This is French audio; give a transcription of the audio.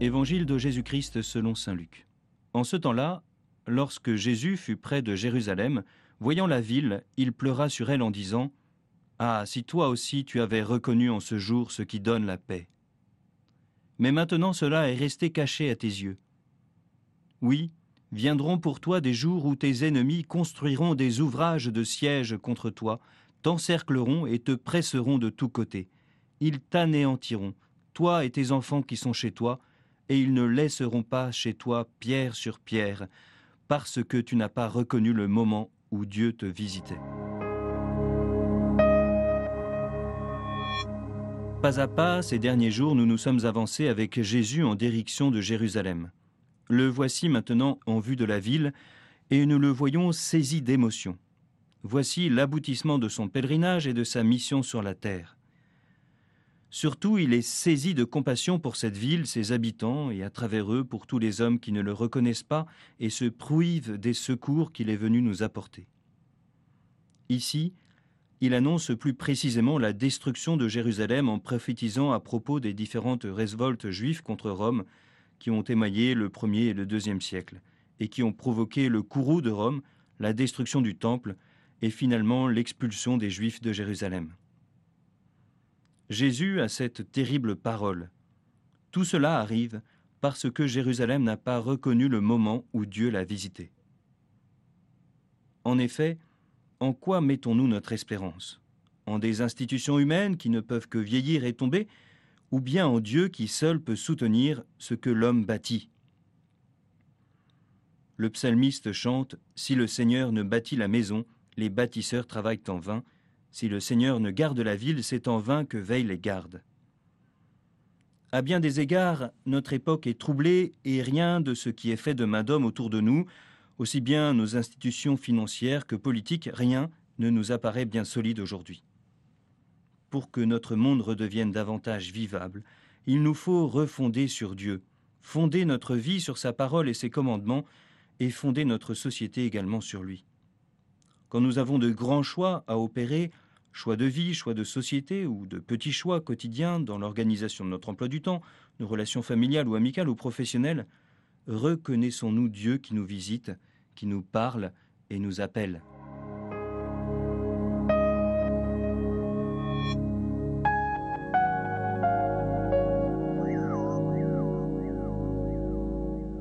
Évangile de Jésus-Christ selon Saint Luc. En ce temps-là, lorsque Jésus fut près de Jérusalem, voyant la ville, il pleura sur elle en disant Ah, si toi aussi tu avais reconnu en ce jour ce qui donne la paix. Mais maintenant cela est resté caché à tes yeux. Oui, viendront pour toi des jours où tes ennemis construiront des ouvrages de siège contre toi, t'encercleront et te presseront de tous côtés. Ils t'anéantiront, toi et tes enfants qui sont chez toi, et ils ne laisseront pas chez toi pierre sur pierre, parce que tu n'as pas reconnu le moment où Dieu te visitait. Pas à pas, ces derniers jours, nous nous sommes avancés avec Jésus en direction de Jérusalem. Le voici maintenant en vue de la ville, et nous le voyons saisi d'émotion. Voici l'aboutissement de son pèlerinage et de sa mission sur la terre. Surtout, il est saisi de compassion pour cette ville, ses habitants, et à travers eux pour tous les hommes qui ne le reconnaissent pas et se pruivent des secours qu'il est venu nous apporter. Ici, il annonce plus précisément la destruction de Jérusalem en prophétisant à propos des différentes révoltes juives contre Rome qui ont émaillé le premier et le deuxième siècle, et qui ont provoqué le courroux de Rome, la destruction du temple, et finalement l'expulsion des Juifs de Jérusalem. Jésus a cette terrible parole. Tout cela arrive parce que Jérusalem n'a pas reconnu le moment où Dieu l'a visité. En effet, en quoi mettons-nous notre espérance? En des institutions humaines qui ne peuvent que vieillir et tomber, ou bien en Dieu qui seul peut soutenir ce que l'homme bâtit? Le psalmiste chante Si le Seigneur ne bâtit la maison, les bâtisseurs travaillent en vain. Si le Seigneur ne garde la ville, c'est en vain que veillent les gardes. À bien des égards, notre époque est troublée et rien de ce qui est fait de main d'homme autour de nous, aussi bien nos institutions financières que politiques, rien ne nous apparaît bien solide aujourd'hui. Pour que notre monde redevienne davantage vivable, il nous faut refonder sur Dieu, fonder notre vie sur sa parole et ses commandements, et fonder notre société également sur lui. Quand nous avons de grands choix à opérer, choix de vie, choix de société ou de petits choix quotidiens dans l'organisation de notre emploi du temps, nos relations familiales ou amicales ou professionnelles, reconnaissons-nous Dieu qui nous visite, qui nous parle et nous appelle.